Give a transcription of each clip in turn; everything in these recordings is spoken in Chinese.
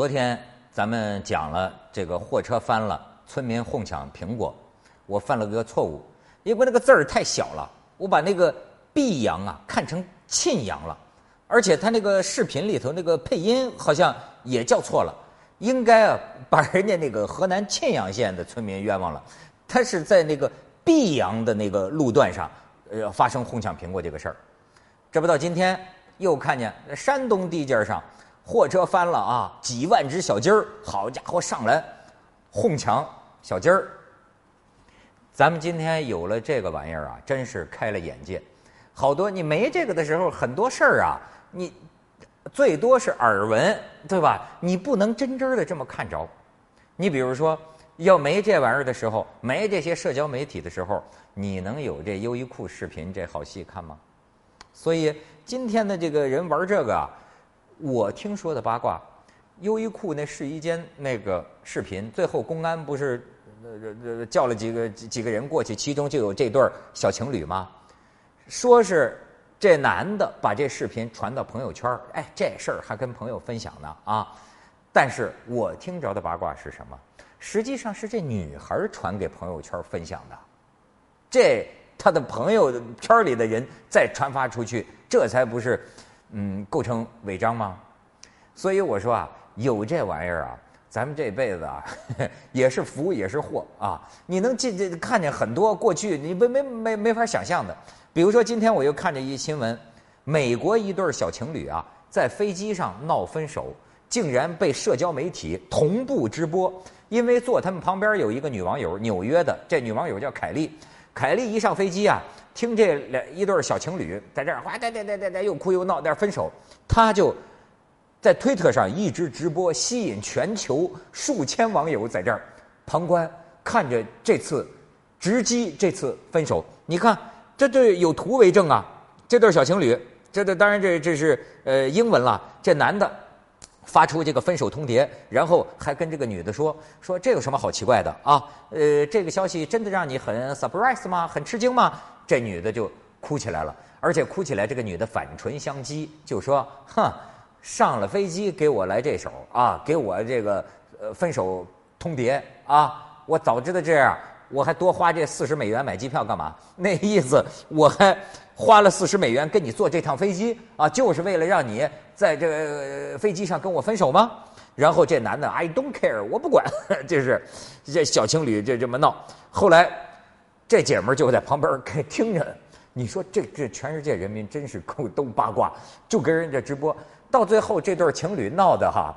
昨天咱们讲了这个货车翻了，村民哄抢苹果，我犯了个错误，因为那个字儿太小了，我把那个毕阳啊看成沁阳了，而且他那个视频里头那个配音好像也叫错了，应该啊把人家那个河南沁阳县的村民冤枉了，他是在那个泌阳的那个路段上，呃发生哄抢苹果这个事儿，这不到今天又看见山东地界上。货车翻了啊！几万只小鸡儿，好家伙，上来哄抢小鸡儿。咱们今天有了这个玩意儿啊，真是开了眼界。好多你没这个的时候，很多事儿啊，你最多是耳闻，对吧？你不能真真的这么看着。你比如说，要没这玩意儿的时候，没这些社交媒体的时候，你能有这优衣库视频这好戏看吗？所以今天的这个人玩这个啊。我听说的八卦，优衣库那试衣间那个视频，最后公安不是呃呃叫了几个几几个人过去，其中就有这对小情侣吗？说是这男的把这视频传到朋友圈哎，这事儿还跟朋友分享呢啊！但是我听着的八卦是什么？实际上是这女孩传给朋友圈分享的，这他的朋友圈里的人再传发出去，这才不是。嗯，构成违章吗？所以我说啊，有这玩意儿啊，咱们这辈子啊，也是福也是祸啊。你能进这看见很多过去你没没没没法想象的，比如说今天我又看见一新闻，美国一对小情侣啊，在飞机上闹分手，竟然被社交媒体同步直播，因为坐他们旁边有一个女网友，纽约的，这女网友叫凯莉。凯莉一上飞机啊，听这两一对小情侣在这儿哗哒哒哒哒哒又哭又闹，在分手，他就在推特上一直直播，吸引全球数千网友在这儿旁观，看着这次直击这次分手。你看，这这有图为证啊，这对小情侣，这这当然这这是呃英文了，这男的。发出这个分手通牒，然后还跟这个女的说说这有什么好奇怪的啊？呃，这个消息真的让你很 surprise 吗？很吃惊吗？这女的就哭起来了，而且哭起来，这个女的反唇相讥，就说：“哼，上了飞机给我来这手啊，给我这个呃分手通牒啊！我早知道这样，我还多花这四十美元买机票干嘛？那意思我还。”花了四十美元跟你坐这趟飞机啊，就是为了让你在这个飞机上跟我分手吗？然后这男的 I don't care，我不管，就是这小情侣就这么闹。后来这姐们儿就在旁边给 听着，你说这这全世界人民真是够都八卦，就跟人家直播。到最后这对情侣闹的哈，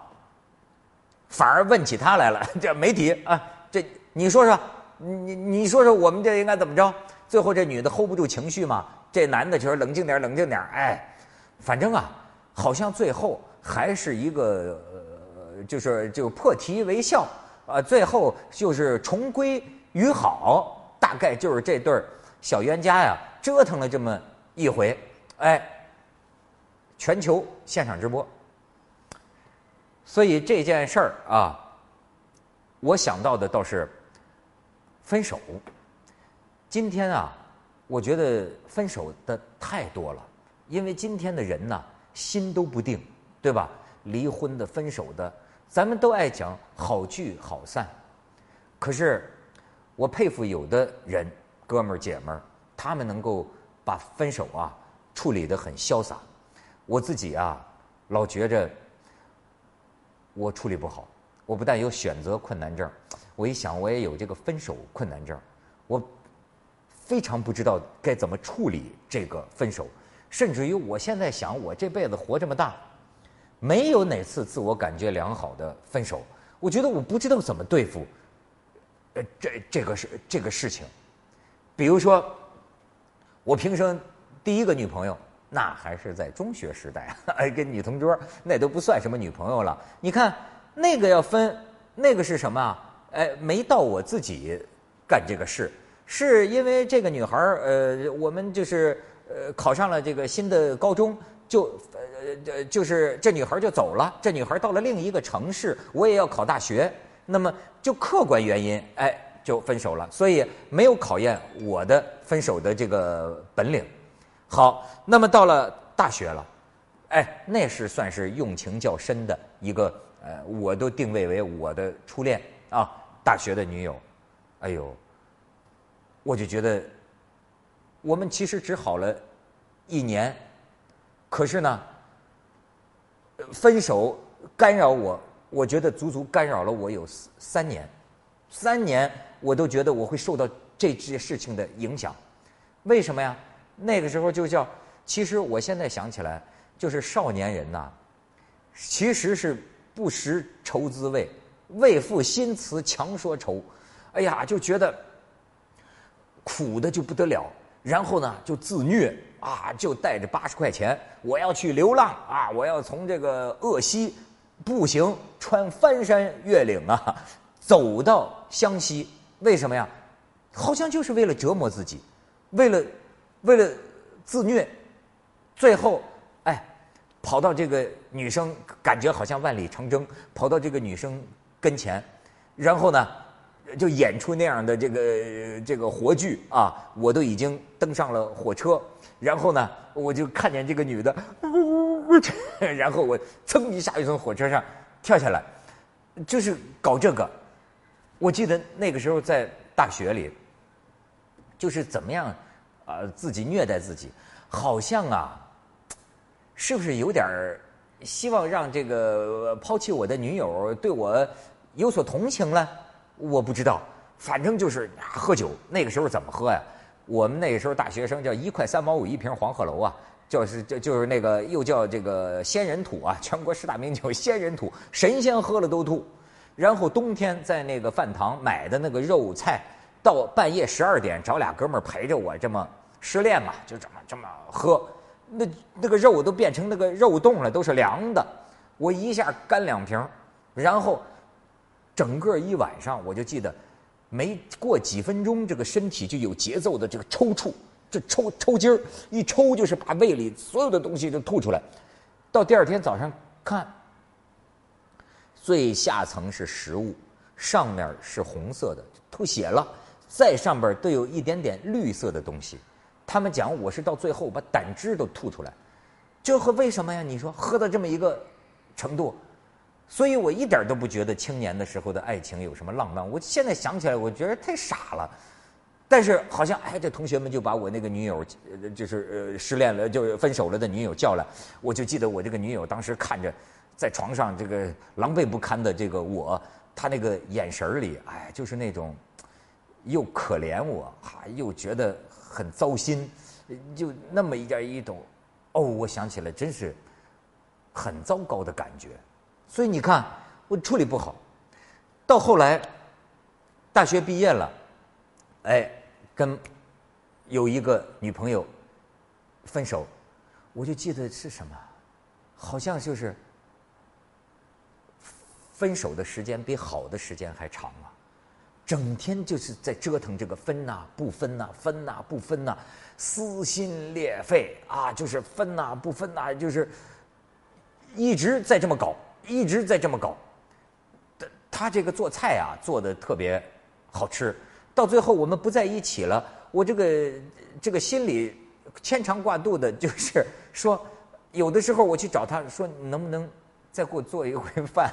反而问起他来了。这媒体啊，这你说说，你你你说说我们这应该怎么着？最后这女的 hold 不住情绪嘛。这男的就说冷静点，冷静点，哎，反正啊，好像最后还是一个，呃，就是就破涕为笑，啊，最后就是重归于好，大概就是这对小冤家呀，折腾了这么一回，哎，全球现场直播，所以这件事儿啊，我想到的倒是分手，今天啊。我觉得分手的太多了，因为今天的人呢，心都不定，对吧？离婚的、分手的，咱们都爱讲好聚好散。可是，我佩服有的人，哥们儿姐们儿，他们能够把分手啊处理得很潇洒。我自己啊，老觉着我处理不好。我不但有选择困难症，我一想我也有这个分手困难症，我。非常不知道该怎么处理这个分手，甚至于我现在想，我这辈子活这么大，没有哪次自我感觉良好的分手。我觉得我不知道怎么对付，呃，这这个是这个事情。比如说，我平生第一个女朋友，那还是在中学时代，跟女同桌，那都不算什么女朋友了。你看那个要分，那个是什么啊？哎，没到我自己干这个事。是因为这个女孩儿，呃，我们就是呃考上了这个新的高中，就呃就是这女孩儿就走了。这女孩儿到了另一个城市，我也要考大学，那么就客观原因，哎，就分手了。所以没有考验我的分手的这个本领。好，那么到了大学了，哎，那是算是用情较深的一个呃，我都定位为我的初恋啊，大学的女友，哎呦，我就觉得我们其实只好了一年，可是呢，分手干扰我，我觉得足足干扰了我有三年，三年我都觉得我会受到这些事情的影响，为什么呀？那个时候就叫，其实我现在想起来，就是少年人呐，其实是。不识愁滋味，为赋新词强说愁。哎呀，就觉得苦的就不得了。然后呢，就自虐啊，就带着八十块钱，我要去流浪啊，我要从这个鄂西步行穿翻山越岭啊，走到湘西。为什么呀？好像就是为了折磨自己，为了为了自虐。最后，跑到这个女生，感觉好像万里长征，跑到这个女生跟前，然后呢，就演出那样的这个这个活剧啊！我都已经登上了火车，然后呢，我就看见这个女的，然后我噌一下就从火车上跳下来，就是搞这个。我记得那个时候在大学里，就是怎么样啊，自己虐待自己，好像啊。是不是有点希望让这个抛弃我的女友对我有所同情了？我不知道，反正就是喝酒。那个时候怎么喝呀？我们那个时候大学生叫一块三毛五一瓶黄鹤楼啊，就是就就是那个又叫这个仙人土啊，全国十大名酒仙人土，神仙喝了都吐。然后冬天在那个饭堂买的那个肉菜，到半夜十二点找俩哥们陪着我这么失恋嘛，就这么这么喝。那那个肉都变成那个肉冻了，都是凉的。我一下干两瓶，然后整个一晚上，我就记得没过几分钟，这个身体就有节奏的这个抽搐，这抽抽筋儿，一抽就是把胃里所有的东西都吐出来。到第二天早上看，最下层是食物，上面是红色的，吐血了，再上边都有一点点绿色的东西。他们讲我是到最后把胆汁都吐出来，这和为什么呀？你说喝到这么一个程度，所以我一点都不觉得青年的时候的爱情有什么浪漫。我现在想起来，我觉得太傻了。但是好像哎，这同学们就把我那个女友，就是呃失恋了，就分手了的女友叫来，我就记得我这个女友当时看着在床上这个狼狈不堪的这个我，她那个眼神里，哎，就是那种又可怜我，哈，又觉得。很糟心，就那么一点一种，哦，我想起来，真是很糟糕的感觉。所以你看，我处理不好。到后来，大学毕业了，哎，跟有一个女朋友分手，我就记得是什么，好像就是分手的时间比好的时间还长啊。整天就是在折腾这个分呐不分呐分呐不分呐，撕心裂肺啊！就是分呐不分呐，就是一直在这么搞，一直在这么搞。他他这个做菜啊做的特别好吃，到最后我们不在一起了，我这个这个心里牵肠挂肚的，就是说有的时候我去找他说，能不能再给我做一回饭？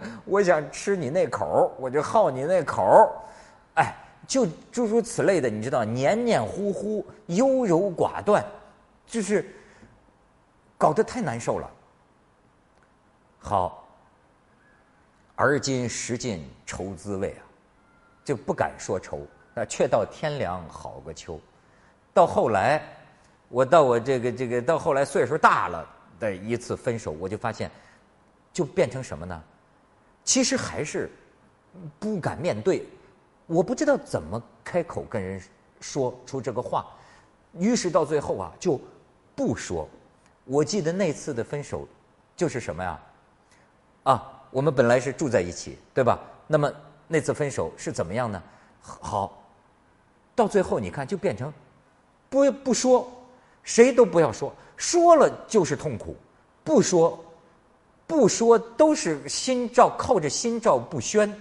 我想吃你那口我就好你那口哎，就诸如此类的，你知道，黏黏糊糊、优柔寡断，就是搞得太难受了。好，而今识尽愁滋味啊，就不敢说愁，那却道天凉好个秋。到后来，我到我这个这个到后来岁数大了的一次分手，我就发现，就变成什么呢？其实还是不敢面对，我不知道怎么开口跟人说出这个话，于是到最后啊就不说。我记得那次的分手就是什么呀？啊，我们本来是住在一起，对吧？那么那次分手是怎么样呢？好，到最后你看就变成不不说，谁都不要说，说了就是痛苦，不说。不说都是心照靠着心照不宣，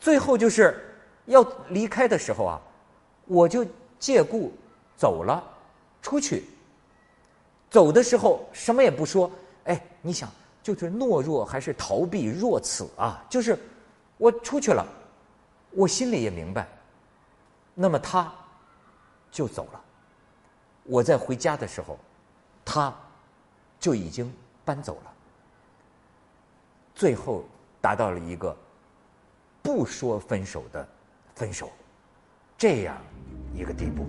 最后就是要离开的时候啊，我就借故走了出去。走的时候什么也不说，哎，你想就是懦弱还是逃避若此啊？就是我出去了，我心里也明白，那么他就走了。我在回家的时候，他就已经搬走了。最后达到了一个不说分手的分手，这样一个地步。